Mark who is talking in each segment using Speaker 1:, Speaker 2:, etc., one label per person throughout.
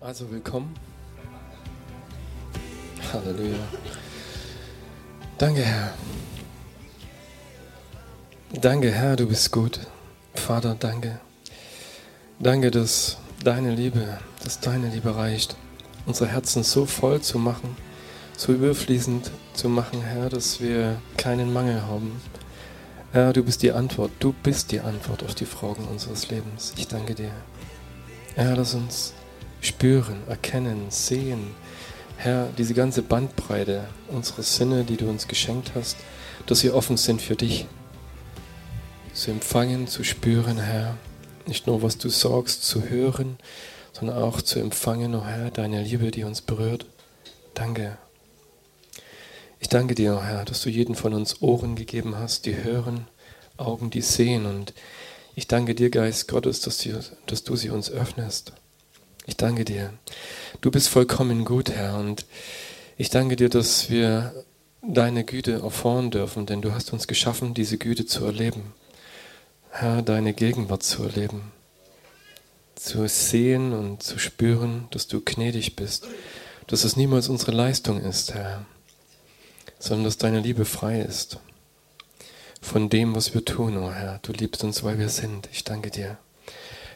Speaker 1: Also willkommen. Halleluja. Danke, Herr. Danke, Herr, du bist gut. Vater, danke. Danke, dass deine Liebe, dass deine Liebe reicht, unsere Herzen so voll zu machen, so überfließend zu machen, Herr, dass wir keinen Mangel haben. Herr, du bist die Antwort. Du bist die Antwort auf die Fragen unseres Lebens. Ich danke dir. Herr, lass uns spüren, erkennen, sehen, Herr, diese ganze Bandbreite unserer Sinne, die du uns geschenkt hast, dass sie offen sind für dich. Zu empfangen, zu spüren, Herr. Nicht nur, was du sagst, zu hören, sondern auch zu empfangen, oh Herr, deine Liebe, die uns berührt. Danke. Ich danke dir, oh Herr, dass du jeden von uns Ohren gegeben hast, die hören, Augen, die sehen. Und ich danke dir, Geist Gottes, dass du sie uns öffnest. Ich danke dir. Du bist vollkommen gut, Herr, und ich danke dir, dass wir deine Güte erfahren dürfen, denn du hast uns geschaffen, diese Güte zu erleben. Herr, deine Gegenwart zu erleben, zu sehen und zu spüren, dass du gnädig bist, dass es niemals unsere Leistung ist, Herr, sondern dass deine Liebe frei ist von dem, was wir tun, oh Herr. Du liebst uns, weil wir sind. Ich danke dir.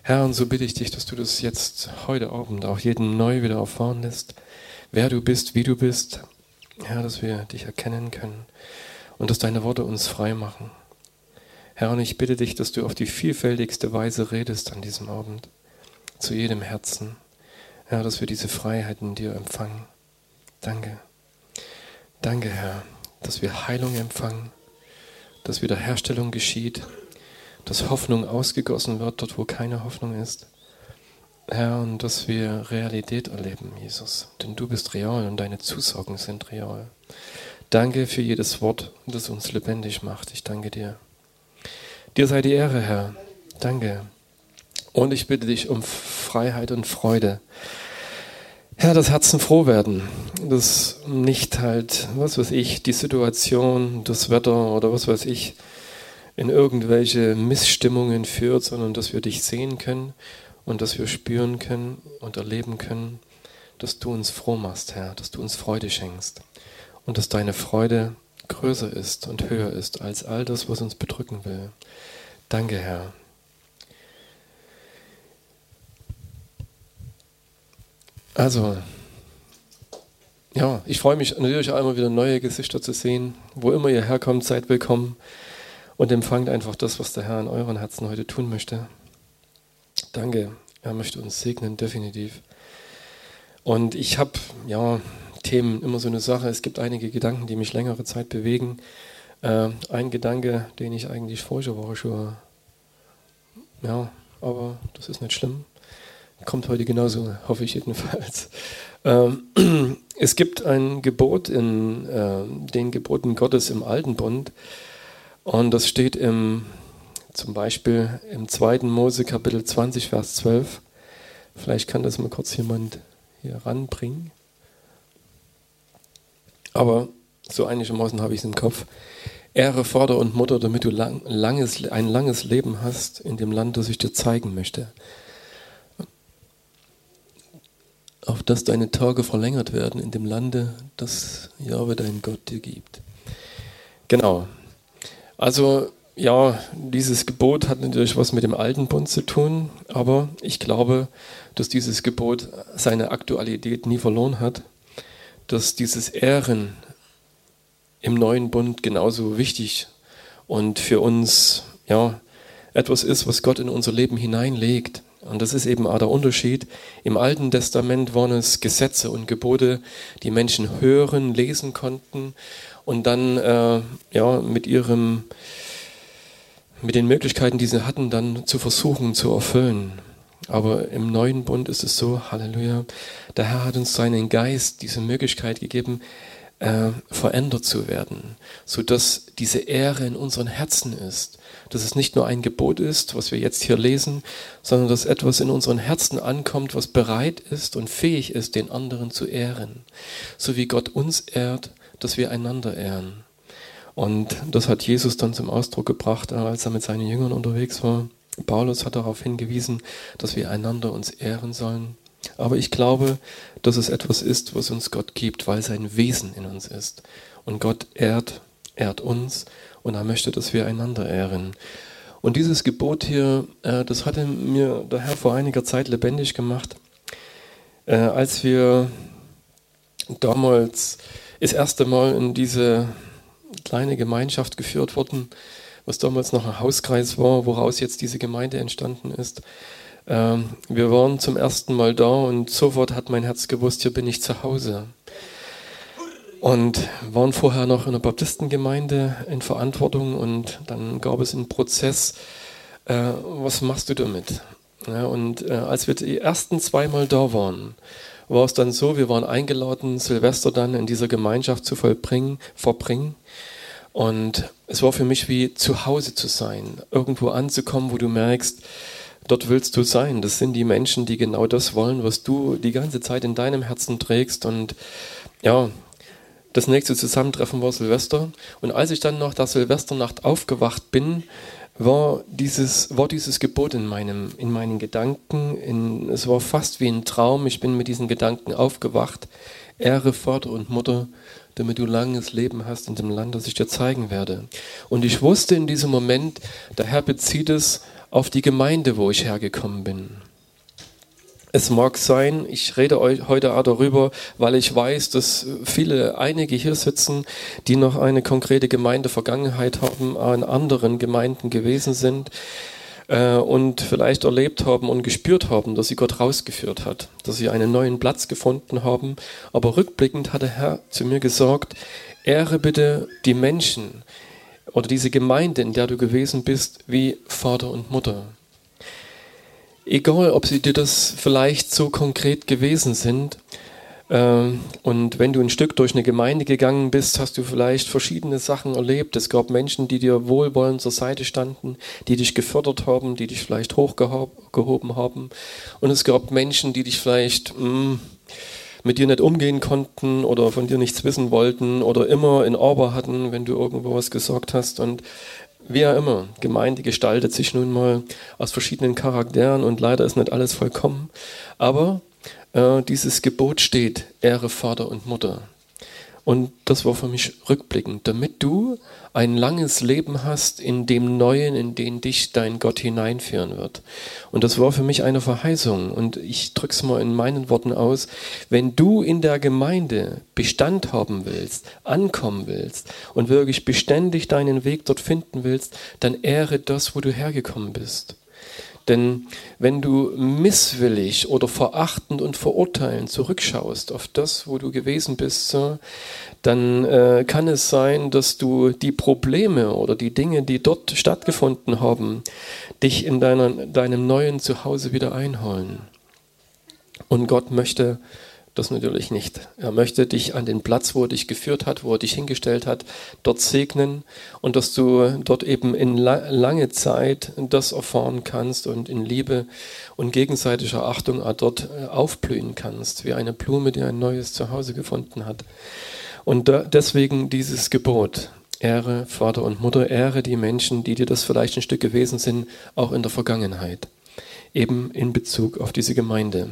Speaker 1: Herr, und so bitte ich dich, dass du das jetzt heute Abend auch jeden neu wieder erfahren lässt, wer du bist, wie du bist. Herr, dass wir dich erkennen können und dass deine Worte uns frei machen. Herr, und ich bitte dich, dass du auf die vielfältigste Weise redest an diesem Abend, zu jedem Herzen. Herr, dass wir diese Freiheit in dir empfangen. Danke. Danke, Herr, dass wir Heilung empfangen, dass Wiederherstellung geschieht dass Hoffnung ausgegossen wird dort, wo keine Hoffnung ist. Herr, und dass wir Realität erleben, Jesus. Denn du bist real und deine Zusagen sind real. Danke für jedes Wort, das uns lebendig macht. Ich danke dir. Dir sei die Ehre, Herr. Danke. Und ich bitte dich um Freiheit und Freude. Herr, dass Herzen froh werden, dass nicht halt, was weiß ich, die Situation, das Wetter oder was weiß ich, in irgendwelche Missstimmungen führt, sondern dass wir dich sehen können und dass wir spüren können und erleben können, dass du uns froh machst, Herr, dass du uns Freude schenkst und dass deine Freude größer ist und höher ist als all das, was uns bedrücken will. Danke, Herr. Also, ja, ich freue mich natürlich auch immer wieder neue Gesichter zu sehen. Wo immer ihr herkommt, seid willkommen und empfangt einfach das, was der Herr in euren Herzen heute tun möchte. Danke, er möchte uns segnen, definitiv. Und ich habe, ja, Themen immer so eine Sache. Es gibt einige Gedanken, die mich längere Zeit bewegen. Äh, ein Gedanke, den ich eigentlich vorige Woche schon, ja, aber das ist nicht schlimm. Kommt heute genauso, hoffe ich jedenfalls. Ähm, es gibt ein Gebot in äh, den Geboten Gottes im Alten Bund, und das steht im, zum Beispiel im 2. Mose Kapitel 20, Vers 12. Vielleicht kann das mal kurz jemand hier ranbringen. Aber so einigermaßen habe ich es im Kopf. Ehre Vater und Mutter, damit du lang, langes, ein langes Leben hast in dem Land, das ich dir zeigen möchte. Auf dass deine Tage verlängert werden in dem Lande, das Jahwe dein Gott dir gibt. Genau, also ja, dieses Gebot hat natürlich was mit dem alten Bund zu tun, aber ich glaube, dass dieses Gebot seine Aktualität nie verloren hat, dass dieses Ehren im neuen Bund genauso wichtig und für uns ja etwas ist, was Gott in unser Leben hineinlegt. Und das ist eben auch der Unterschied. Im Alten Testament waren es Gesetze und Gebote, die Menschen hören, lesen konnten und dann äh, ja, mit ihrem mit den Möglichkeiten, die sie hatten, dann zu versuchen zu erfüllen. Aber im neuen Bund ist es so, Halleluja, der Herr hat uns seinen Geist diese Möglichkeit gegeben, äh, verändert zu werden, so dass diese Ehre in unseren Herzen ist, dass es nicht nur ein Gebot ist, was wir jetzt hier lesen, sondern dass etwas in unseren Herzen ankommt, was bereit ist und fähig ist, den anderen zu ehren, so wie Gott uns ehrt dass wir einander ehren. Und das hat Jesus dann zum Ausdruck gebracht, als er mit seinen Jüngern unterwegs war. Paulus hat darauf hingewiesen, dass wir einander uns ehren sollen. Aber ich glaube, dass es etwas ist, was uns Gott gibt, weil sein Wesen in uns ist. Und Gott ehrt, ehrt uns und er möchte, dass wir einander ehren. Und dieses Gebot hier, äh, das hatte mir der Herr vor einiger Zeit lebendig gemacht, äh, als wir damals das erste Mal in diese kleine Gemeinschaft geführt wurden, was damals noch ein Hauskreis war, woraus jetzt diese Gemeinde entstanden ist. Ähm, wir waren zum ersten Mal da und sofort hat mein Herz gewusst, hier bin ich zu Hause. Und waren vorher noch in der Baptistengemeinde in Verantwortung und dann gab es einen Prozess, äh, was machst du damit? Und äh, als wir die ersten zweimal da waren, war es dann so, wir waren eingeladen, Silvester dann in dieser Gemeinschaft zu vollbringen, verbringen. Und es war für mich wie zu Hause zu sein, irgendwo anzukommen, wo du merkst, dort willst du sein. Das sind die Menschen, die genau das wollen, was du die ganze Zeit in deinem Herzen trägst. Und ja, das nächste Zusammentreffen war Silvester. Und als ich dann nach der Silvesternacht aufgewacht bin, war dieses, war dieses Gebot in, meinem, in meinen Gedanken. In, es war fast wie ein Traum. Ich bin mit diesen Gedanken aufgewacht. Ehre Vater und Mutter, damit du langes Leben hast in dem Land, das ich dir zeigen werde. Und ich wusste in diesem Moment, der Herr bezieht es auf die Gemeinde, wo ich hergekommen bin. Es mag sein, ich rede euch heute auch darüber, weil ich weiß, dass viele, einige hier sitzen, die noch eine konkrete Gemeindevergangenheit haben, in anderen Gemeinden gewesen sind äh, und vielleicht erlebt haben und gespürt haben, dass sie Gott rausgeführt hat, dass sie einen neuen Platz gefunden haben. Aber rückblickend hat der Herr zu mir gesagt, ehre bitte die Menschen oder diese Gemeinde, in der du gewesen bist, wie Vater und Mutter. Egal, ob sie dir das vielleicht so konkret gewesen sind. Ähm, und wenn du ein Stück durch eine Gemeinde gegangen bist, hast du vielleicht verschiedene Sachen erlebt. Es gab Menschen, die dir wohlwollend zur Seite standen, die dich gefördert haben, die dich vielleicht hochgehoben haben. Und es gab Menschen, die dich vielleicht mm, mit dir nicht umgehen konnten oder von dir nichts wissen wollten oder immer in Aber hatten, wenn du irgendwo was gesagt hast. Und wie auch immer, Gemeinde gestaltet sich nun mal aus verschiedenen Charakteren und leider ist nicht alles vollkommen. Aber äh, dieses Gebot steht, Ehre Vater und Mutter. Und das war für mich rückblickend, damit du ein langes Leben hast in dem Neuen, in den dich dein Gott hineinführen wird. Und das war für mich eine Verheißung. Und ich drücke es mal in meinen Worten aus. Wenn du in der Gemeinde Bestand haben willst, ankommen willst und wirklich beständig deinen Weg dort finden willst, dann ehre das, wo du hergekommen bist. Denn wenn du misswillig oder verachtend und verurteilend zurückschaust auf das, wo du gewesen bist, dann äh, kann es sein, dass du die Probleme oder die Dinge, die dort stattgefunden haben, dich in deiner, deinem neuen Zuhause wieder einholen. Und Gott möchte das natürlich nicht. Er möchte dich an den Platz, wo er dich geführt hat, wo er dich hingestellt hat, dort segnen und dass du dort eben in la lange Zeit das erfahren kannst und in Liebe und gegenseitiger Achtung auch dort äh, aufblühen kannst, wie eine Blume, die ein neues Zuhause gefunden hat. Und deswegen dieses Gebot. Ehre Vater und Mutter, ehre die Menschen, die dir das vielleicht ein Stück gewesen sind, auch in der Vergangenheit eben in Bezug auf diese Gemeinde.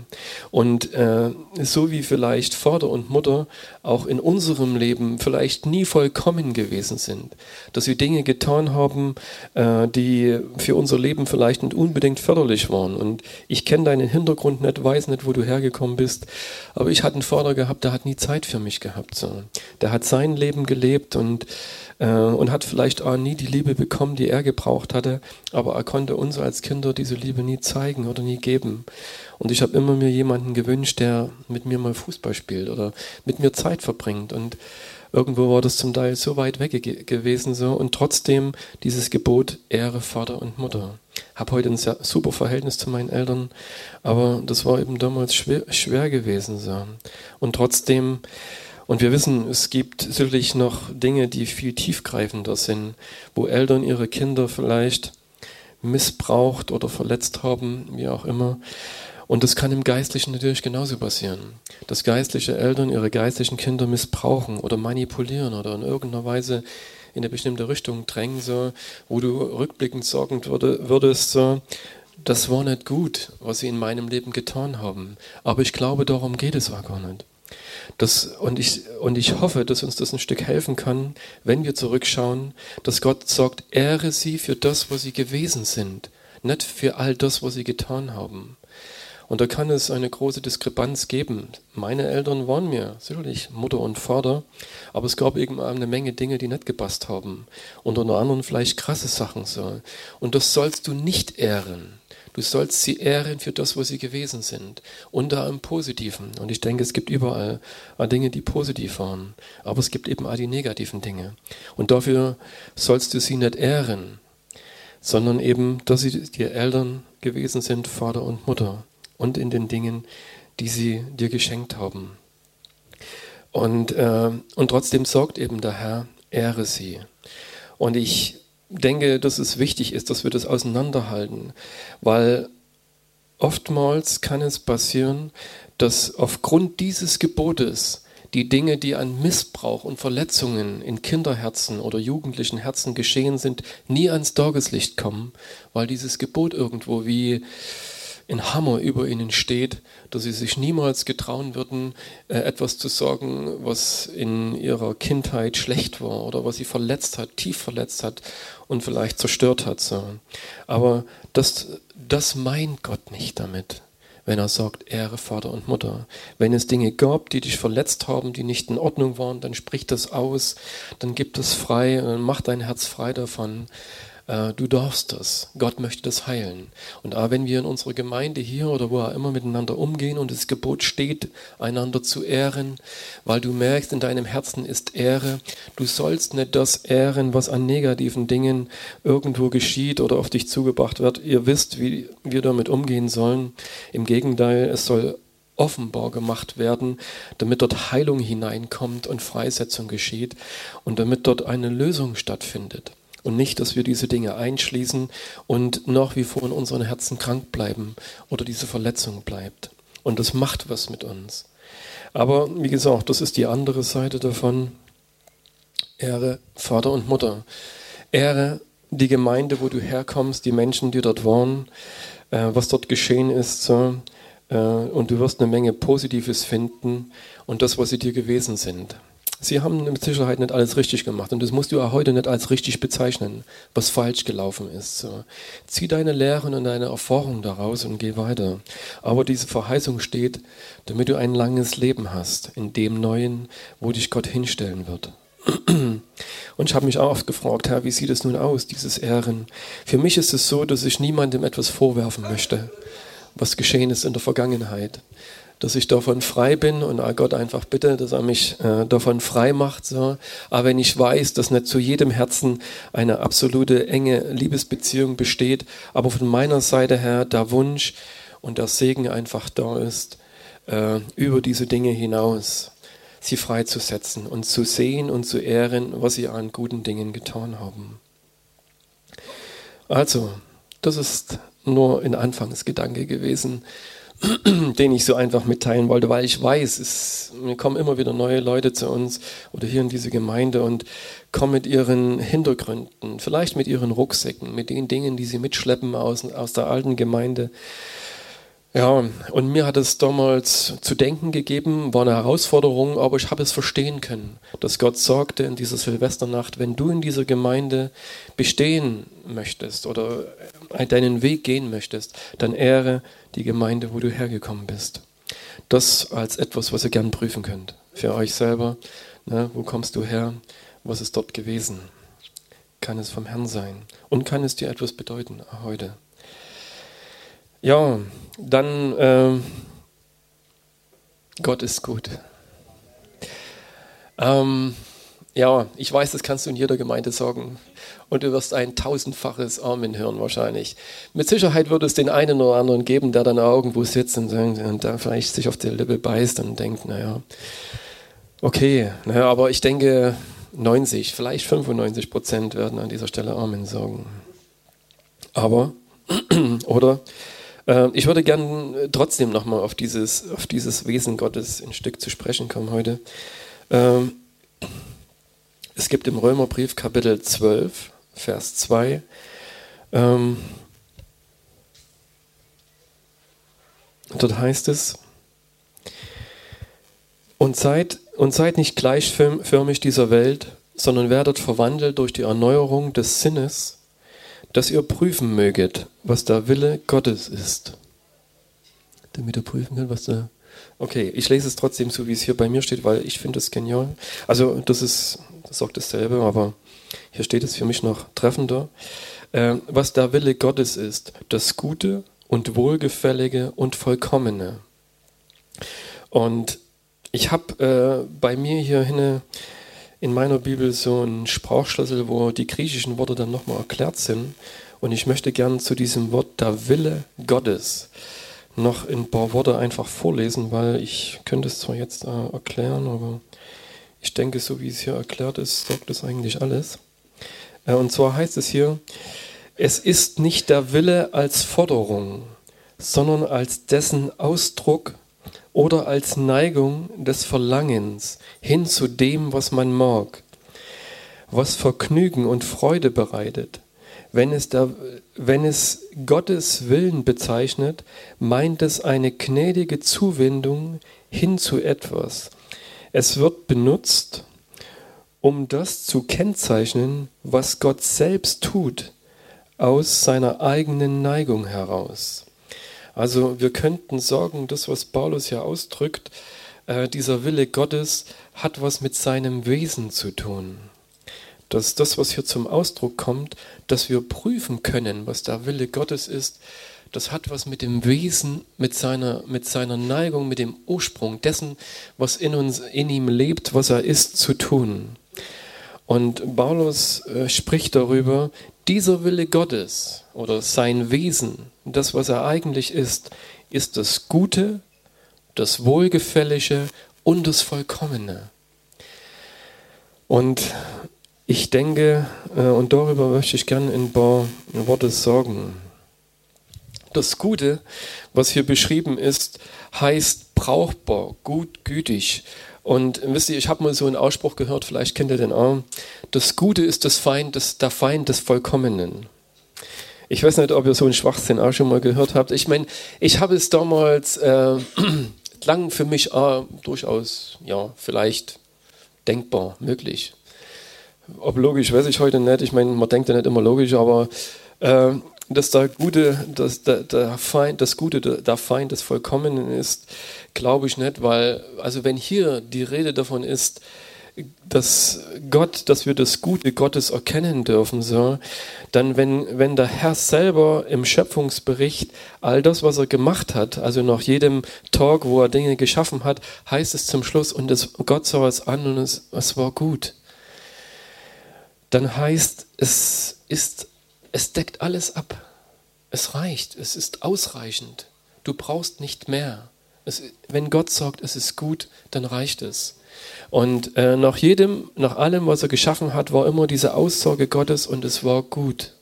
Speaker 1: Und äh, so wie vielleicht Vater und Mutter auch in unserem Leben vielleicht nie vollkommen gewesen sind, dass sie Dinge getan haben, äh, die für unser Leben vielleicht nicht unbedingt förderlich waren. Und ich kenne deinen Hintergrund nicht, weiß nicht, wo du hergekommen bist, aber ich hatte einen Vater gehabt, der hat nie Zeit für mich gehabt. So. Der hat sein Leben gelebt und und hat vielleicht auch nie die Liebe bekommen, die er gebraucht hatte, aber er konnte uns als Kinder diese Liebe nie zeigen oder nie geben. Und ich habe immer mir jemanden gewünscht, der mit mir mal Fußball spielt oder mit mir Zeit verbringt und irgendwo war das zum Teil so weit weg ge gewesen so und trotzdem dieses Gebot Ehre Vater und Mutter. Habe heute ein super Verhältnis zu meinen Eltern, aber das war eben damals schwer, schwer gewesen so. Und trotzdem und wir wissen, es gibt sicherlich noch Dinge, die viel tiefgreifender sind, wo Eltern ihre Kinder vielleicht missbraucht oder verletzt haben, wie auch immer. Und das kann im Geistlichen natürlich genauso passieren. Dass geistliche Eltern ihre geistlichen Kinder missbrauchen oder manipulieren oder in irgendeiner Weise in eine bestimmte Richtung drängen, so, wo du rückblickend sagen würde, würdest, so, das war nicht gut, was sie in meinem Leben getan haben. Aber ich glaube, darum geht es auch gar nicht. Das, und, ich, und ich hoffe, dass uns das ein Stück helfen kann, wenn wir zurückschauen, dass Gott sagt, ehre sie für das, was sie gewesen sind, nicht für all das, was sie getan haben. Und da kann es eine große Diskrepanz geben. Meine Eltern waren mir sicherlich Mutter und Vater, aber es gab eben eine Menge Dinge, die nicht gepasst haben. Und unter anderem vielleicht krasse Sachen so. Und das sollst du nicht ehren. Du sollst sie ehren für das, was sie gewesen sind. Da im Positiven. Und ich denke, es gibt überall Dinge, die positiv waren. Aber es gibt eben auch die negativen Dinge. Und dafür sollst du sie nicht ehren, sondern eben, dass sie dir Eltern gewesen sind, Vater und Mutter. Und in den Dingen, die sie dir geschenkt haben. Und, äh, und trotzdem sorgt eben der Herr, ehre sie. Und ich denke, dass es wichtig ist, dass wir das auseinanderhalten, weil oftmals kann es passieren, dass aufgrund dieses Gebotes die Dinge, die an Missbrauch und Verletzungen in Kinderherzen oder jugendlichen Herzen geschehen sind, nie ans Tageslicht kommen, weil dieses Gebot irgendwo wie ein Hammer über ihnen steht, dass sie sich niemals getrauen würden, äh, etwas zu sagen, was in ihrer Kindheit schlecht war oder was sie verletzt hat, tief verletzt hat und vielleicht zerstört hat. Aber das, das meint Gott nicht damit, wenn er sagt, Ehre Vater und Mutter. Wenn es Dinge gab, die dich verletzt haben, die nicht in Ordnung waren, dann sprich das aus, dann gib das frei, dann mach dein Herz frei davon. Äh, du darfst das. Gott möchte das heilen. Und auch wenn wir in unserer Gemeinde hier oder wo auch immer miteinander umgehen und das Gebot steht, einander zu ehren, weil du merkst, in deinem Herzen ist Ehre, du sollst nicht das ehren, was an negativen Dingen irgendwo geschieht oder auf dich zugebracht wird. Ihr wisst, wie wir damit umgehen sollen. Im Gegenteil, es soll offenbar gemacht werden, damit dort Heilung hineinkommt und Freisetzung geschieht und damit dort eine Lösung stattfindet. Und nicht, dass wir diese Dinge einschließen und nach wie vor in unseren Herzen krank bleiben oder diese Verletzung bleibt. Und das macht was mit uns. Aber wie gesagt, das ist die andere Seite davon. Ehre Vater und Mutter. Ehre die Gemeinde, wo du herkommst, die Menschen, die dort waren, äh, was dort geschehen ist. So. Äh, und du wirst eine Menge Positives finden und das, was sie dir gewesen sind. Sie haben mit Sicherheit nicht alles richtig gemacht und das musst du auch heute nicht als richtig bezeichnen, was falsch gelaufen ist. So. Zieh deine Lehren und deine Erfahrungen daraus und geh weiter. Aber diese Verheißung steht, damit du ein langes Leben hast in dem Neuen, wo dich Gott hinstellen wird. Und ich habe mich auch oft gefragt, Herr, wie sieht es nun aus, dieses Ehren? Für mich ist es so, dass ich niemandem etwas vorwerfen möchte, was geschehen ist in der Vergangenheit dass ich davon frei bin und Gott einfach bitte, dass er mich äh, davon frei macht. So. Aber wenn ich weiß, dass nicht zu jedem Herzen eine absolute enge Liebesbeziehung besteht, aber von meiner Seite her der Wunsch und der Segen einfach da ist, äh, über diese Dinge hinaus sie freizusetzen und zu sehen und zu ehren, was sie an guten Dingen getan haben. Also, das ist nur ein Anfangsgedanke gewesen. den ich so einfach mitteilen wollte, weil ich weiß, es mir kommen immer wieder neue Leute zu uns oder hier in diese Gemeinde und kommen mit ihren Hintergründen, vielleicht mit ihren Rucksäcken, mit den Dingen, die sie mitschleppen aus, aus der alten Gemeinde. Ja, und mir hat es damals zu denken gegeben, war eine Herausforderung, aber ich habe es verstehen können, dass Gott sagte in dieser Silvesternacht, wenn du in dieser Gemeinde bestehen möchtest oder deinen Weg gehen möchtest, dann ehre die Gemeinde, wo du hergekommen bist. Das als etwas, was ihr gern prüfen könnt. Für euch selber. Ne, wo kommst du her? Was ist dort gewesen? Kann es vom Herrn sein? Und kann es dir etwas bedeuten heute? Ja, dann äh, Gott ist gut. Ähm, ja, ich weiß, das kannst du in jeder Gemeinde sagen. Und du wirst ein tausendfaches Amen hören wahrscheinlich. Mit Sicherheit wird es den einen oder anderen geben, der dann irgendwo sitzt und, und da vielleicht sich auf die Lippe beißt und denkt, naja, okay, naja, aber ich denke 90, vielleicht 95 Prozent werden an dieser Stelle Amen sagen. Aber, oder ich würde gern äh, trotzdem nochmal auf dieses, auf dieses Wesen Gottes ein Stück zu sprechen kommen heute. Ähm, es gibt im Römerbrief Kapitel 12, Vers 2, ähm, Dort heißt es, und seid, und seid nicht gleichförmig dieser Welt, sondern werdet verwandelt durch die Erneuerung des Sinnes, dass ihr prüfen möget, was der Wille Gottes ist. Damit ihr prüfen könnt, was der. Okay, ich lese es trotzdem so, wie es hier bei mir steht, weil ich finde es genial. Also, das ist, das sagt dasselbe, aber hier steht es für mich noch treffender. Äh, was der Wille Gottes ist, das Gute und Wohlgefällige und Vollkommene. Und ich habe äh, bei mir hier hinne in meiner Bibel so einen Sprachschlüssel, wo die griechischen Worte dann nochmal erklärt sind. Und ich möchte gern zu diesem Wort der Wille Gottes noch ein paar Worte einfach vorlesen, weil ich könnte es zwar jetzt äh, erklären, aber ich denke, so wie es hier erklärt ist, sagt es eigentlich alles. Äh, und zwar heißt es hier, es ist nicht der Wille als Forderung, sondern als dessen Ausdruck oder als Neigung des Verlangens hin zu dem, was man mag, was Vergnügen und Freude bereitet. Wenn es, der, wenn es Gottes Willen bezeichnet, meint es eine gnädige Zuwendung hin zu etwas. Es wird benutzt, um das zu kennzeichnen, was Gott selbst tut, aus seiner eigenen Neigung heraus. Also wir könnten sagen, das, was Paulus ja ausdrückt, äh, dieser Wille Gottes hat was mit seinem Wesen zu tun. Dass das, was hier zum Ausdruck kommt, dass wir prüfen können, was der Wille Gottes ist, das hat was mit dem Wesen, mit seiner, mit seiner Neigung, mit dem Ursprung dessen, was in uns, in ihm lebt, was er ist, zu tun. Und Paulus äh, spricht darüber, dieser Wille Gottes oder sein Wesen, das, was er eigentlich ist, ist das Gute, das Wohlgefällige und das Vollkommene. Und ich denke, äh, und darüber möchte ich gerne ein paar Worte sagen. Das Gute, was hier beschrieben ist, heißt brauchbar, gut, gütig. Und wisst ihr, ich habe mal so einen Ausspruch gehört, vielleicht kennt ihr den auch. Das Gute ist das Feind, das, der Feind des Vollkommenen. Ich weiß nicht, ob ihr so einen Schwachsinn auch schon mal gehört habt. Ich meine, ich habe es damals äh, lang für mich äh, durchaus, ja, vielleicht denkbar, möglich. Ob logisch, weiß ich heute nicht. Ich meine, man denkt ja nicht immer logisch, aber äh, dass der Gute, dass der, der Feind, das Gute, der Feind des Vollkommenen ist, glaube ich nicht, weil, also wenn hier die Rede davon ist, dass Gott, dass wir das Gute Gottes erkennen dürfen, so, dann wenn, wenn der Herr selber im Schöpfungsbericht all das, was er gemacht hat, also nach jedem Tag, wo er Dinge geschaffen hat, heißt es zum Schluss, und es, Gott sah es an und es, es war gut. Dann heißt es ist, es deckt alles ab. Es reicht, es ist ausreichend. Du brauchst nicht mehr. Es, wenn Gott sagt, es ist gut, dann reicht es. Und äh, nach jedem, nach allem, was er geschaffen hat, war immer diese Aussage Gottes und es war gut.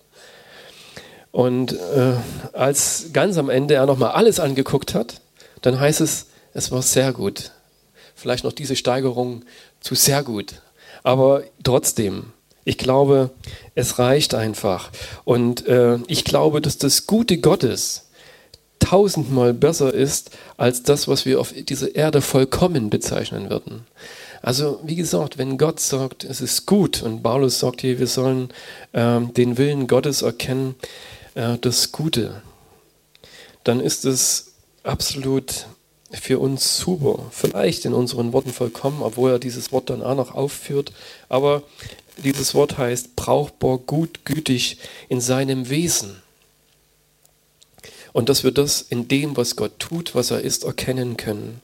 Speaker 1: Und äh, als ganz am Ende er nochmal alles angeguckt hat, dann heißt es, es war sehr gut. Vielleicht noch diese Steigerung zu sehr gut. Aber trotzdem, ich glaube, es reicht einfach. Und äh, ich glaube, dass das Gute Gottes tausendmal besser ist als das, was wir auf dieser Erde vollkommen bezeichnen würden. Also wie gesagt, wenn Gott sagt, es ist gut und Paulus sagt hier, wir sollen äh, den Willen Gottes erkennen, äh, das Gute, dann ist es absolut für uns super. Vielleicht in unseren Worten vollkommen, obwohl er dieses Wort dann auch noch aufführt. Aber dieses Wort heißt brauchbar, gut, gütig in seinem Wesen. Und dass wir das in dem, was Gott tut, was er ist, erkennen können.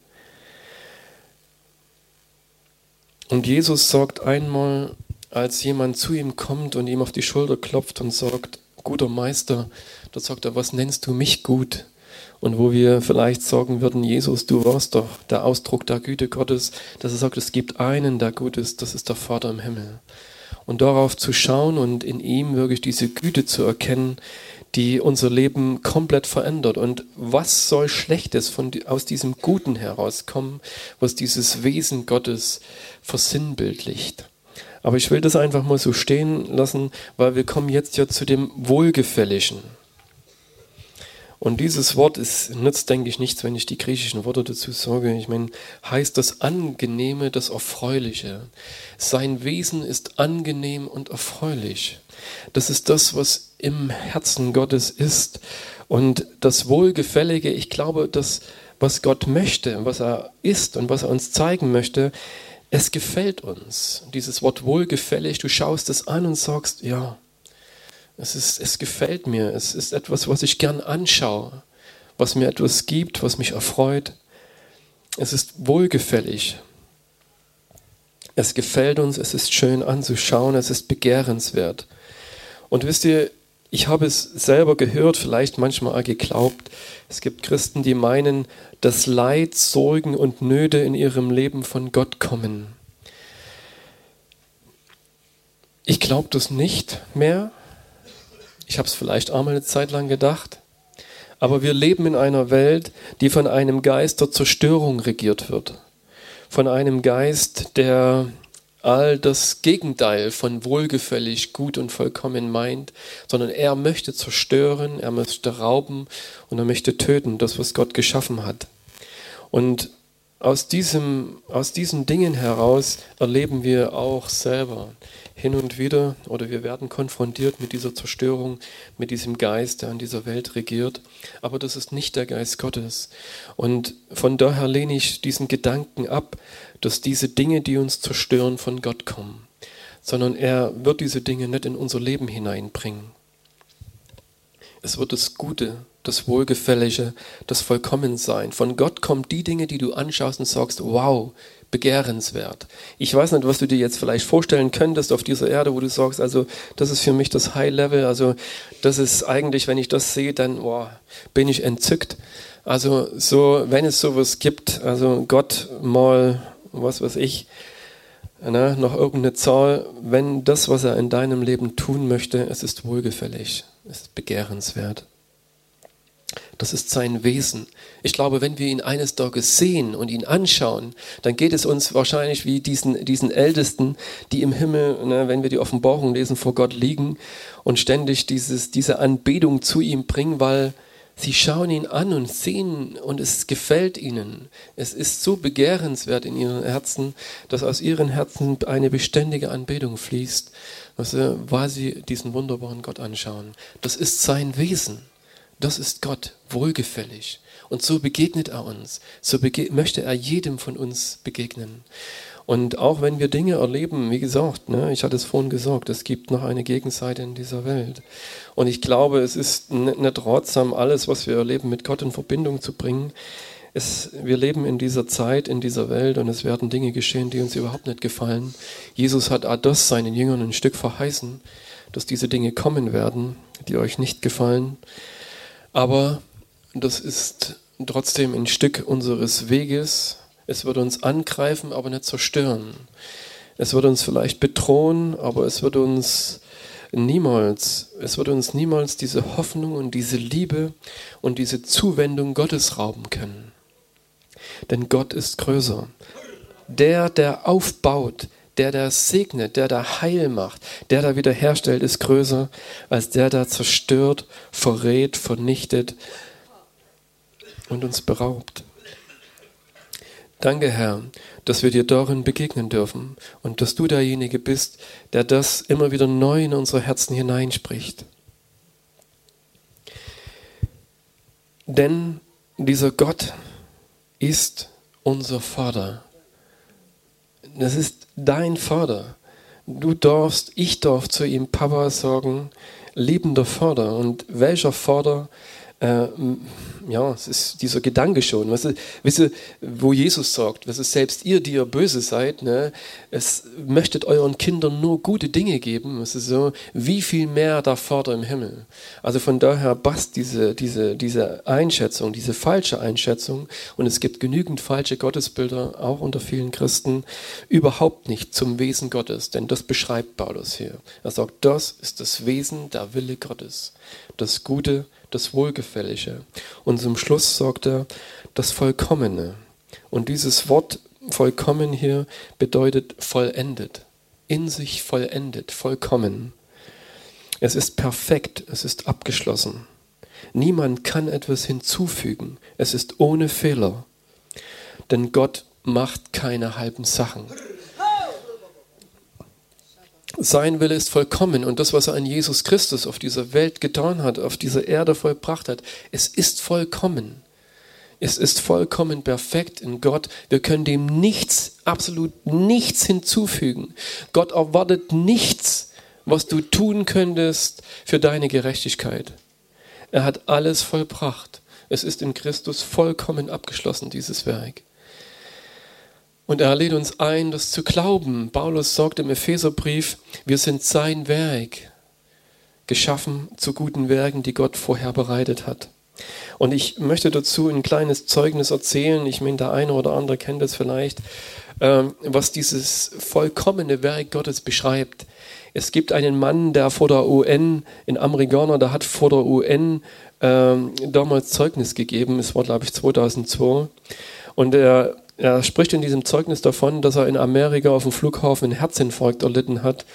Speaker 1: Und Jesus sagt einmal, als jemand zu ihm kommt und ihm auf die Schulter klopft und sagt, guter Meister, da sagt er, was nennst du mich gut? Und wo wir vielleicht sagen würden, Jesus, du warst doch der Ausdruck der Güte Gottes, dass er sagt, es gibt einen, der gut ist, das ist der Vater im Himmel. Und darauf zu schauen und in ihm wirklich diese Güte zu erkennen, die unser Leben komplett verändert. Und was soll Schlechtes von, aus diesem Guten herauskommen, was dieses Wesen Gottes versinnbildlicht? Aber ich will das einfach mal so stehen lassen, weil wir kommen jetzt ja zu dem Wohlgefälligen. Und dieses Wort ist, nützt, denke ich, nichts, wenn ich die griechischen Worte dazu sage. Ich meine, heißt das Angenehme, das Erfreuliche. Sein Wesen ist angenehm und erfreulich. Das ist das, was im Herzen Gottes ist. Und das Wohlgefällige, ich glaube, das, was Gott möchte, was er ist und was er uns zeigen möchte, es gefällt uns. Dieses Wort wohlgefällig, du schaust es an und sagst, ja, es, ist, es gefällt mir. Es ist etwas, was ich gern anschaue, was mir etwas gibt, was mich erfreut. Es ist wohlgefällig. Es gefällt uns, es ist schön anzuschauen, es ist begehrenswert. Und wisst ihr, ich habe es selber gehört, vielleicht manchmal auch geglaubt, es gibt Christen, die meinen, dass Leid, Sorgen und Nöte in ihrem Leben von Gott kommen. Ich glaube das nicht mehr. Ich habe es vielleicht einmal eine Zeit lang gedacht. Aber wir leben in einer Welt, die von einem Geist der Zerstörung regiert wird. Von einem Geist, der all das Gegenteil von wohlgefällig, gut und vollkommen meint, sondern er möchte zerstören, er möchte rauben und er möchte töten, das, was Gott geschaffen hat. Und aus, diesem, aus diesen Dingen heraus erleben wir auch selber hin und wieder oder wir werden konfrontiert mit dieser Zerstörung, mit diesem Geist, der an dieser Welt regiert. Aber das ist nicht der Geist Gottes. Und von daher lehne ich diesen Gedanken ab, dass diese Dinge, die uns zerstören, von Gott kommen, sondern er wird diese Dinge nicht in unser Leben hineinbringen. Es wird das Gute, das Wohlgefällige, das Vollkommensein. Von Gott kommen die Dinge, die du anschaust und sagst, wow, begehrenswert. Ich weiß nicht, was du dir jetzt vielleicht vorstellen könntest auf dieser Erde, wo du sagst, also das ist für mich das High Level, also das ist eigentlich, wenn ich das sehe, dann boah, bin ich entzückt. Also so, wenn es sowas gibt, also Gott mal, was weiß ich, na, noch irgendeine Zahl, wenn das, was er in deinem Leben tun möchte, es ist wohlgefällig, es ist begehrenswert. Das ist sein Wesen. Ich glaube, wenn wir ihn eines Tages sehen und ihn anschauen, dann geht es uns wahrscheinlich wie diesen, diesen Ältesten, die im Himmel, ne, wenn wir die Offenbarung lesen, vor Gott liegen und ständig dieses, diese Anbetung zu ihm bringen, weil sie schauen ihn an und sehen und es gefällt ihnen. Es ist so begehrenswert in ihren Herzen, dass aus ihren Herzen eine beständige Anbetung fließt, weil sie diesen wunderbaren Gott anschauen. Das ist sein Wesen. Das ist Gott, wohlgefällig. Und so begegnet er uns. So möchte er jedem von uns begegnen. Und auch wenn wir Dinge erleben, wie gesagt, ne, ich hatte es vorhin gesagt, es gibt noch eine Gegenseite in dieser Welt. Und ich glaube, es ist nicht ratsam, alles, was wir erleben, mit Gott in Verbindung zu bringen. Es, wir leben in dieser Zeit, in dieser Welt und es werden Dinge geschehen, die uns überhaupt nicht gefallen. Jesus hat das seinen Jüngern ein Stück verheißen, dass diese Dinge kommen werden, die euch nicht gefallen. Aber das ist trotzdem ein Stück unseres Weges. Es wird uns angreifen, aber nicht zerstören. Es wird uns vielleicht bedrohen, aber es wird uns niemals, es wird uns niemals diese Hoffnung und diese Liebe und diese Zuwendung Gottes rauben können. Denn Gott ist größer. Der, der aufbaut, der da segnet, der da heil macht, der da wiederherstellt, ist größer als der da zerstört, verrät, vernichtet und uns beraubt. Danke, Herr, dass wir dir darin begegnen dürfen und dass du derjenige bist, der das immer wieder neu in unsere Herzen hineinspricht. Denn dieser Gott ist unser Vater. Das ist dein Vater. Du darfst, ich darf zu ihm Papa sagen, liebender Vater. Und welcher Vater äh, ja, es ist dieser Gedanke schon. Du, weißt du, wo Jesus sagt, weißt du, selbst ihr, die ihr böse seid, ne, es möchtet euren Kindern nur gute Dinge geben, weißt du, so, wie viel mehr der Vater im Himmel. Also von daher passt diese, diese, diese Einschätzung, diese falsche Einschätzung, und es gibt genügend falsche Gottesbilder, auch unter vielen Christen, überhaupt nicht zum Wesen Gottes, denn das beschreibt Paulus hier. Er sagt, das ist das Wesen, der Wille Gottes, das Gute, das Wohlgefällige. Und zum Schluss sagt er, das Vollkommene. Und dieses Wort vollkommen hier bedeutet vollendet, in sich vollendet, vollkommen. Es ist perfekt, es ist abgeschlossen. Niemand kann etwas hinzufügen. Es ist ohne Fehler. Denn Gott macht keine halben Sachen. Sein Wille ist vollkommen und das, was er an Jesus Christus auf dieser Welt getan hat, auf dieser Erde vollbracht hat, es ist vollkommen. Es ist vollkommen perfekt in Gott. Wir können dem nichts, absolut nichts hinzufügen. Gott erwartet nichts, was du tun könntest für deine Gerechtigkeit. Er hat alles vollbracht. Es ist in Christus vollkommen abgeschlossen, dieses Werk. Und er lädt uns ein, das zu glauben. Paulus sagt im Epheserbrief, wir sind sein Werk, geschaffen zu guten Werken, die Gott vorher bereitet hat. Und ich möchte dazu ein kleines Zeugnis erzählen. Ich meine, der eine oder andere kennt das vielleicht, ähm, was dieses vollkommene Werk Gottes beschreibt. Es gibt einen Mann, der vor der UN, ein Amerikaner, der hat vor der UN ähm, damals Zeugnis gegeben. Es war, glaube ich, 2002. Und er er spricht in diesem Zeugnis davon, dass er in Amerika auf dem Flughafen einen Herzinfarkt erlitten hat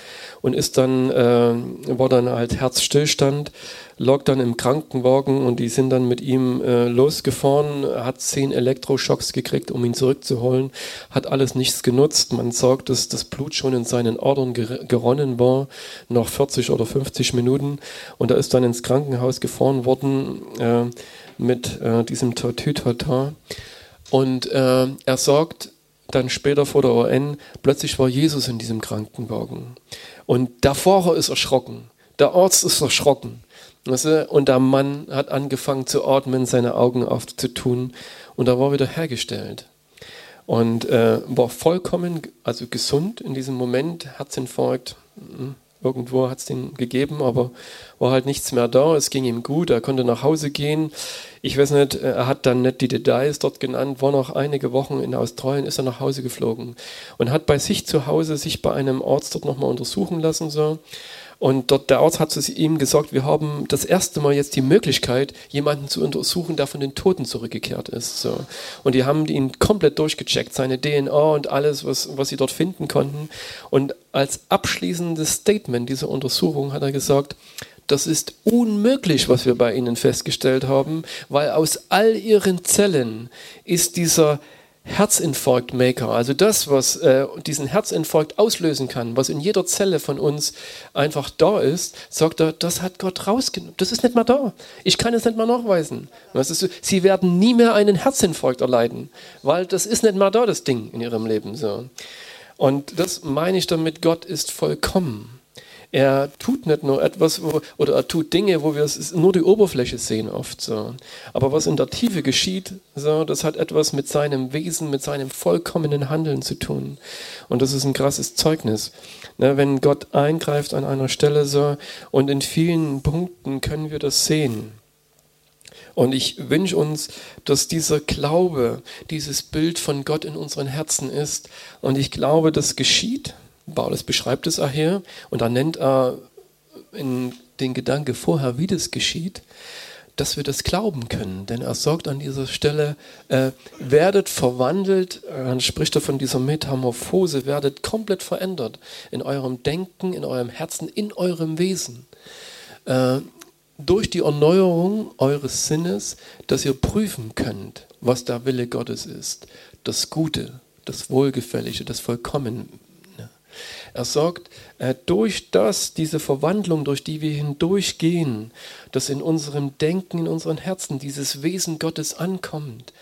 Speaker 1: und ist dann, äh, war dann halt Herzstillstand, lag dann im Krankenwagen und die sind dann mit ihm äh, losgefahren, hat zehn Elektroschocks gekriegt, um ihn zurückzuholen, hat alles nichts genutzt. Man sagt, dass das Blut schon in seinen Adern ger geronnen war, nach 40 oder 50 Minuten und er ist dann ins Krankenhaus gefahren worden äh, mit äh, diesem Tatütata. Und äh, er sagt dann später vor der ON, plötzlich war Jesus in diesem Krankenwagen. Und der Fahrer ist erschrocken, der Arzt ist erschrocken. Und der Mann hat angefangen zu atmen, seine Augen aufzutun und er war wieder hergestellt. Und äh, war vollkommen, also gesund in diesem Moment, Herzinfarkt, hm, Irgendwo hat es den gegeben, aber war halt nichts mehr da. Es ging ihm gut, er konnte nach Hause gehen. Ich weiß nicht, er hat dann nicht die Details dort genannt, war noch einige Wochen in Australien, ist er nach Hause geflogen und hat bei sich zu Hause sich bei einem Arzt dort nochmal untersuchen lassen. So. Und dort der Arzt hat zu ihm gesagt, wir haben das erste Mal jetzt die Möglichkeit, jemanden zu untersuchen, der von den Toten zurückgekehrt ist. So. Und die haben ihn komplett durchgecheckt, seine DNA und alles, was, was sie dort finden konnten. Und als abschließendes Statement dieser Untersuchung hat er gesagt, das ist unmöglich, was wir bei Ihnen festgestellt haben, weil aus all Ihren Zellen ist dieser Herzinfarktmaker, also das, was äh, diesen Herzinfarkt auslösen kann, was in jeder Zelle von uns einfach da ist, sagt er, das hat Gott rausgenommen. Das ist nicht mehr da. Ich kann es nicht mehr nachweisen. So, sie werden nie mehr einen Herzinfarkt erleiden, weil das ist nicht mehr da, das Ding in ihrem Leben. So. Und das meine ich damit, Gott ist vollkommen. Er tut nicht nur etwas, wo, oder er tut Dinge, wo wir nur die Oberfläche sehen oft so. Aber was in der Tiefe geschieht, so, das hat etwas mit seinem Wesen, mit seinem vollkommenen Handeln zu tun. Und das ist ein krasses Zeugnis. Ne, wenn Gott eingreift an einer Stelle so, und in vielen Punkten können wir das sehen. Und ich wünsche uns, dass dieser Glaube, dieses Bild von Gott in unseren Herzen ist. Und ich glaube, das geschieht. Paulus beschreibt es auch hier und dann nennt er in den Gedanke vorher, wie das geschieht, dass wir das glauben können. Denn er sagt an dieser Stelle, äh, werdet verwandelt, dann spricht er von dieser Metamorphose, werdet komplett verändert in eurem Denken, in eurem Herzen, in eurem Wesen. Äh, durch die Erneuerung eures Sinnes, dass ihr prüfen könnt, was der Wille Gottes ist. Das Gute, das Wohlgefällige, das Vollkommene er sagt, äh, durch das, diese Verwandlung, durch die wir hindurchgehen, dass in unserem Denken, in unseren Herzen dieses Wesen Gottes ankommt.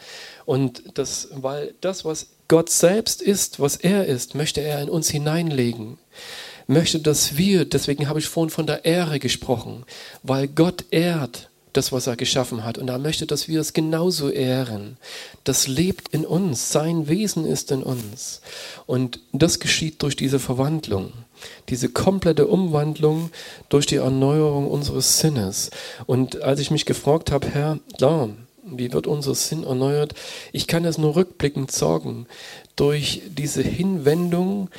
Speaker 1: Und das, weil das, was Gott selbst ist, was er ist, möchte er in uns hineinlegen. Möchte, dass wir, deswegen habe ich vorhin von der Ehre gesprochen, weil Gott ehrt das, was er geschaffen hat. Und er möchte, dass wir es genauso ehren. Das lebt in uns, sein Wesen ist in uns. Und das geschieht durch diese Verwandlung, diese komplette Umwandlung durch die Erneuerung unseres Sinnes. Und als ich mich gefragt habe, Herr, klar, wie wird unser Sinn erneuert? Ich kann es nur rückblickend sagen, durch diese Hinwendung,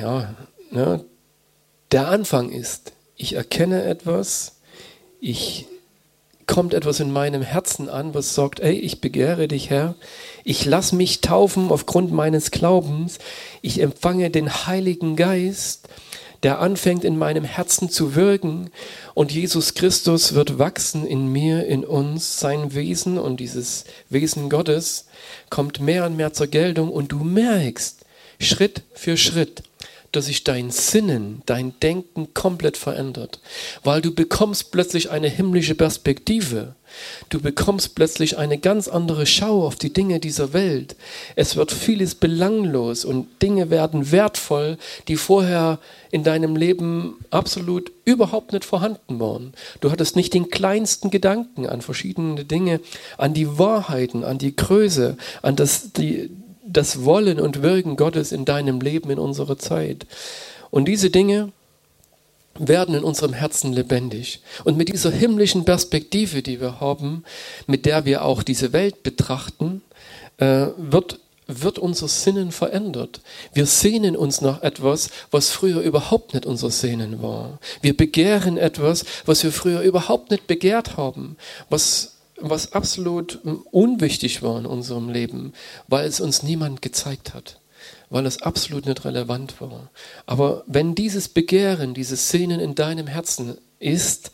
Speaker 1: ja, ne, der Anfang ist, ich erkenne etwas, ich kommt etwas in meinem Herzen an, was sagt, ey, ich begehre dich, Herr. Ich lass mich taufen aufgrund meines Glaubens. Ich empfange den Heiligen Geist, der anfängt in meinem Herzen zu wirken und Jesus Christus wird wachsen in mir, in uns, sein Wesen und dieses Wesen Gottes kommt mehr und mehr zur Geltung und du merkst Schritt für Schritt, dass sich dein Sinnen, dein Denken komplett verändert, weil du bekommst plötzlich eine himmlische Perspektive. Du bekommst plötzlich eine ganz andere Schau auf die Dinge dieser Welt. Es wird vieles belanglos und Dinge werden wertvoll, die vorher in deinem Leben absolut überhaupt nicht vorhanden waren. Du hattest nicht den kleinsten Gedanken an verschiedene Dinge, an die Wahrheiten, an die Größe, an das, die, das Wollen und Wirken Gottes in deinem Leben in unserer Zeit. Und diese Dinge werden in unserem Herzen lebendig. Und mit dieser himmlischen Perspektive, die wir haben, mit der wir auch diese Welt betrachten, äh, wird wird unser Sinnen verändert. Wir sehnen uns nach etwas, was früher überhaupt nicht unser Sehnen war. Wir begehren etwas, was wir früher überhaupt nicht begehrt haben, was was absolut unwichtig war in unserem Leben, weil es uns niemand gezeigt hat, weil es absolut nicht relevant war. Aber wenn dieses Begehren, dieses Sehnen in deinem Herzen ist,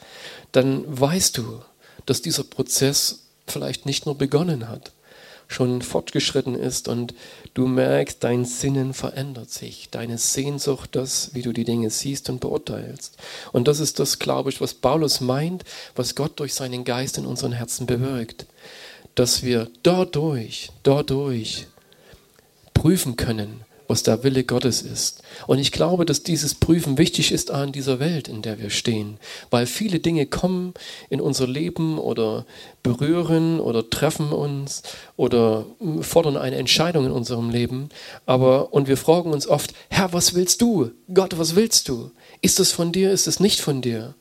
Speaker 1: dann weißt du, dass dieser Prozess vielleicht nicht nur begonnen hat, schon fortgeschritten ist und du merkst, dein Sinnen verändert sich, deine Sehnsucht, das, wie du die Dinge siehst und beurteilst. Und das ist das, glaube ich, was Paulus meint, was Gott durch seinen Geist in unseren Herzen bewirkt, dass wir dadurch, dadurch prüfen können, was der Wille Gottes ist. Und ich glaube, dass dieses Prüfen wichtig ist an dieser Welt, in der wir stehen, weil viele Dinge kommen in unser Leben oder berühren oder treffen uns oder fordern eine Entscheidung in unserem Leben. Aber und wir fragen uns oft, Herr, was willst du? Gott, was willst du? Ist es von dir? Ist es nicht von dir?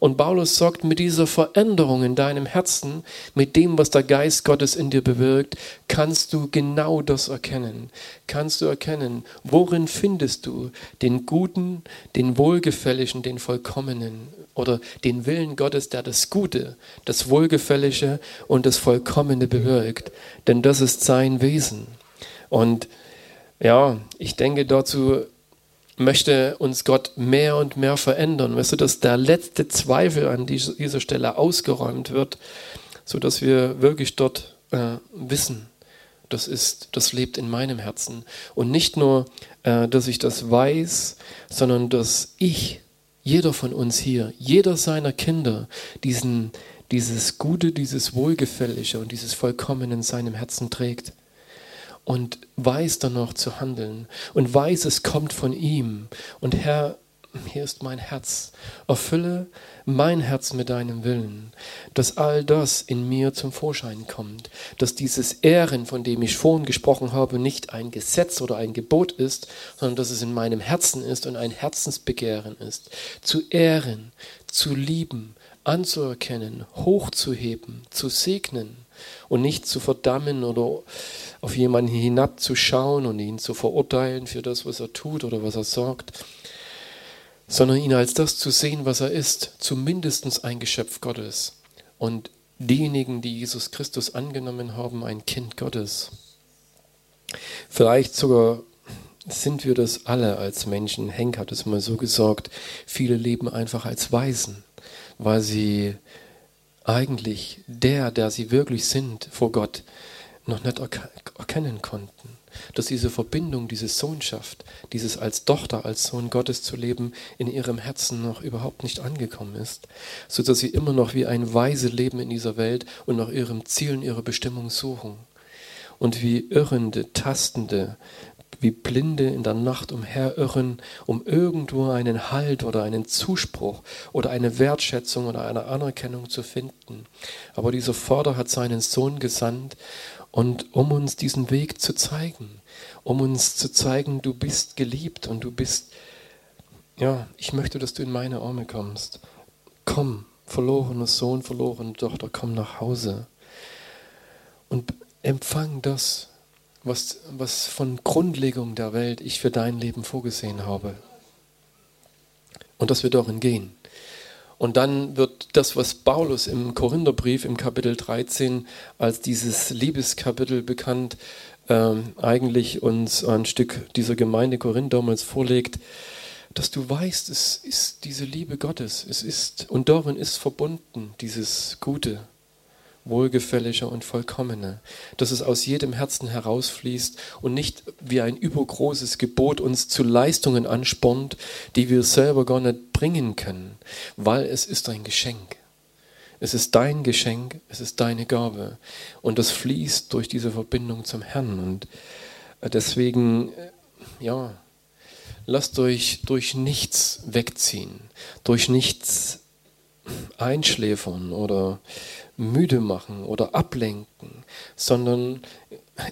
Speaker 1: Und Paulus sagt, mit dieser Veränderung in deinem Herzen, mit dem, was der Geist Gottes in dir bewirkt, kannst du genau das erkennen. Kannst du erkennen, worin findest du den Guten, den Wohlgefälligen, den Vollkommenen oder den Willen Gottes, der das Gute, das Wohlgefällige und das Vollkommene bewirkt. Denn das ist sein Wesen. Und ja, ich denke dazu möchte uns Gott mehr und mehr verändern. Weißt du, dass der letzte Zweifel an dieser Stelle ausgeräumt wird, sodass wir wirklich dort äh, wissen, das ist, das lebt in meinem Herzen. Und nicht nur, äh, dass ich das weiß, sondern dass ich, jeder von uns hier, jeder seiner Kinder, diesen, dieses Gute, dieses Wohlgefällige und dieses Vollkommene in seinem Herzen trägt und weiß danach zu handeln und weiß, es kommt von ihm. Und Herr, hier ist mein Herz. Erfülle mein Herz mit deinem Willen, dass all das in mir zum Vorschein kommt, dass dieses Ehren, von dem ich vorhin gesprochen habe, nicht ein Gesetz oder ein Gebot ist, sondern dass es in meinem Herzen ist und ein Herzensbegehren ist. Zu ehren, zu lieben, anzuerkennen, hochzuheben, zu segnen und nicht zu verdammen oder auf jemanden hinabzuschauen und ihn zu verurteilen für das, was er tut oder was er sagt, sondern ihn als das zu sehen, was er ist, zumindest ein Geschöpf Gottes. Und diejenigen, die Jesus Christus angenommen haben, ein Kind Gottes. Vielleicht sogar sind wir das alle als Menschen. Henk hat es mal so gesagt, viele leben einfach als Weisen, weil sie eigentlich der, der sie wirklich sind vor Gott, noch nicht erkennen konnten. Dass diese Verbindung, diese Sohnschaft, dieses als Tochter, als Sohn Gottes zu leben, in ihrem Herzen noch überhaupt nicht angekommen ist, so dass sie immer noch wie ein Weise leben in dieser Welt und nach ihrem Ziel und ihrer Bestimmung suchen. Und wie irrende, tastende, wie Blinde in der Nacht umherirren, um irgendwo einen Halt oder einen Zuspruch oder eine Wertschätzung oder eine Anerkennung zu finden. Aber dieser Vater hat seinen Sohn gesandt und um uns diesen Weg zu zeigen, um uns zu zeigen, du bist geliebt und du bist, ja, ich möchte, dass du in meine Arme kommst. Komm, verlorener Sohn, verlorene Tochter, komm nach Hause und empfang das, was, was von Grundlegung der Welt ich für dein Leben vorgesehen habe. Und dass wir darin gehen. Und dann wird das, was Paulus im Korintherbrief im Kapitel 13 als dieses Liebeskapitel bekannt, ähm, eigentlich uns ein Stück dieser Gemeinde Korinth damals vorlegt, dass du weißt, es ist diese Liebe Gottes, es ist und darin ist verbunden dieses Gute, Wohlgefällige und Vollkommene, dass es aus jedem Herzen herausfließt und nicht wie ein übergroßes Gebot uns zu Leistungen anspornt, die wir selber gar nicht bringen können, weil es ist ein Geschenk. Es ist dein Geschenk, es ist deine Gabe und das fließt durch diese Verbindung zum Herrn und äh, deswegen, äh, ja, lasst euch durch nichts wegziehen, durch nichts einschläfern oder müde machen oder ablenken, sondern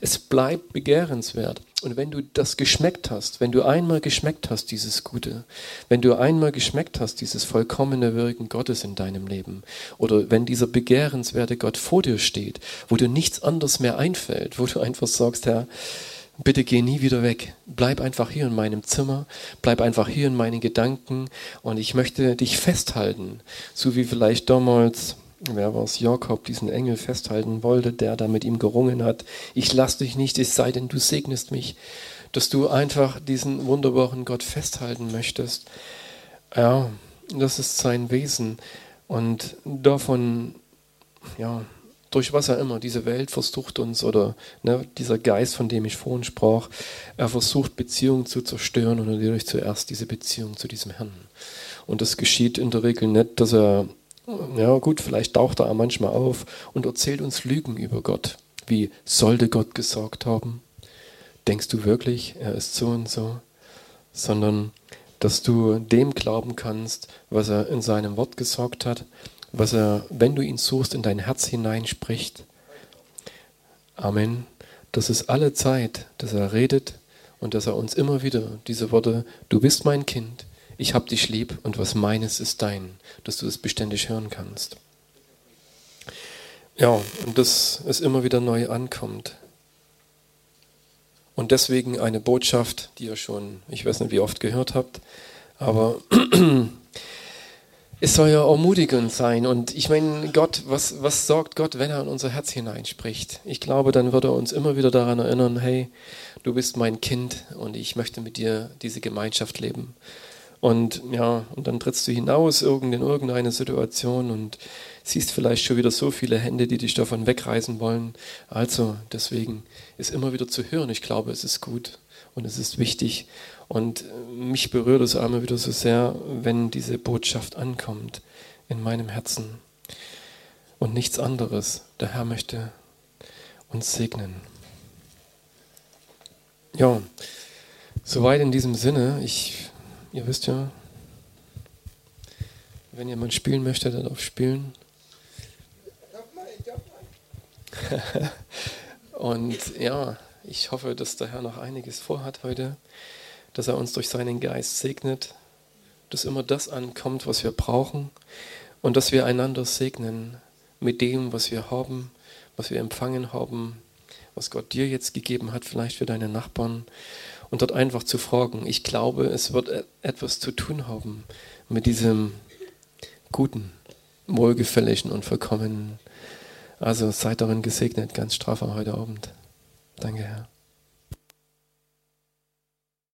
Speaker 1: es bleibt begehrenswert. Und wenn du das geschmeckt hast, wenn du einmal geschmeckt hast, dieses Gute, wenn du einmal geschmeckt hast, dieses vollkommene Wirken Gottes in deinem Leben, oder wenn dieser begehrenswerte Gott vor dir steht, wo dir nichts anderes mehr einfällt, wo du einfach sagst, Herr, bitte geh nie wieder weg. Bleib einfach hier in meinem Zimmer, bleib einfach hier in meinen Gedanken und ich möchte dich festhalten, so wie vielleicht damals wer war es, Jakob, diesen Engel festhalten wollte, der da mit ihm gerungen hat. Ich lass dich nicht, es sei denn, du segnest mich, dass du einfach diesen wunderbaren Gott festhalten möchtest. Ja, das ist sein Wesen. Und davon, ja, durch was er immer, diese Welt versucht uns, oder ne, dieser Geist, von dem ich vorhin sprach, er versucht Beziehungen zu zerstören und natürlich zuerst diese Beziehung zu diesem Herrn. Und das geschieht in der Regel nicht, dass er ja gut, vielleicht taucht er manchmal auf und erzählt uns Lügen über Gott. Wie sollte Gott gesagt haben? Denkst du wirklich, er ist so und so? Sondern, dass du dem glauben kannst, was er in seinem Wort gesagt hat, was er, wenn du ihn suchst, in dein Herz hineinspricht. Amen. Das ist alle Zeit, dass er redet und dass er uns immer wieder diese Worte, du bist mein Kind, ich habe dich lieb und was meines ist dein, dass du es beständig hören kannst. Ja, und dass es immer wieder neu ankommt. Und deswegen eine Botschaft, die ihr schon, ich weiß nicht, wie oft gehört habt, aber es soll ja ermutigend sein. Und ich meine, Gott, was, was sorgt Gott, wenn er in unser Herz hineinspricht? Ich glaube, dann wird er uns immer wieder daran erinnern, hey, du bist mein Kind und ich möchte mit dir diese Gemeinschaft leben. Und ja, und dann trittst du hinaus in irgendeine Situation und siehst vielleicht schon wieder so viele Hände, die dich davon wegreißen wollen. Also deswegen ist immer wieder zu hören. Ich glaube, es ist gut und es ist wichtig. Und mich berührt es einmal wieder so sehr, wenn diese Botschaft ankommt in meinem Herzen. Und nichts anderes. Der Herr möchte uns segnen. Ja, soweit in diesem Sinne. Ich Ihr wisst ja, wenn jemand spielen möchte, dann darf spielen. Und ja, ich hoffe, dass der Herr noch einiges vorhat heute, dass er uns durch seinen Geist segnet, dass immer das ankommt, was wir brauchen und dass wir einander segnen mit dem, was wir haben, was wir empfangen haben, was Gott dir jetzt gegeben hat, vielleicht für deine Nachbarn und dort einfach zu fragen. Ich glaube, es wird e- etwas zu tun haben mit diesem guten, wohlgefälligen und vollkommenen. Also seid darin gesegnet, ganz straffer heute Abend. Danke, Herr.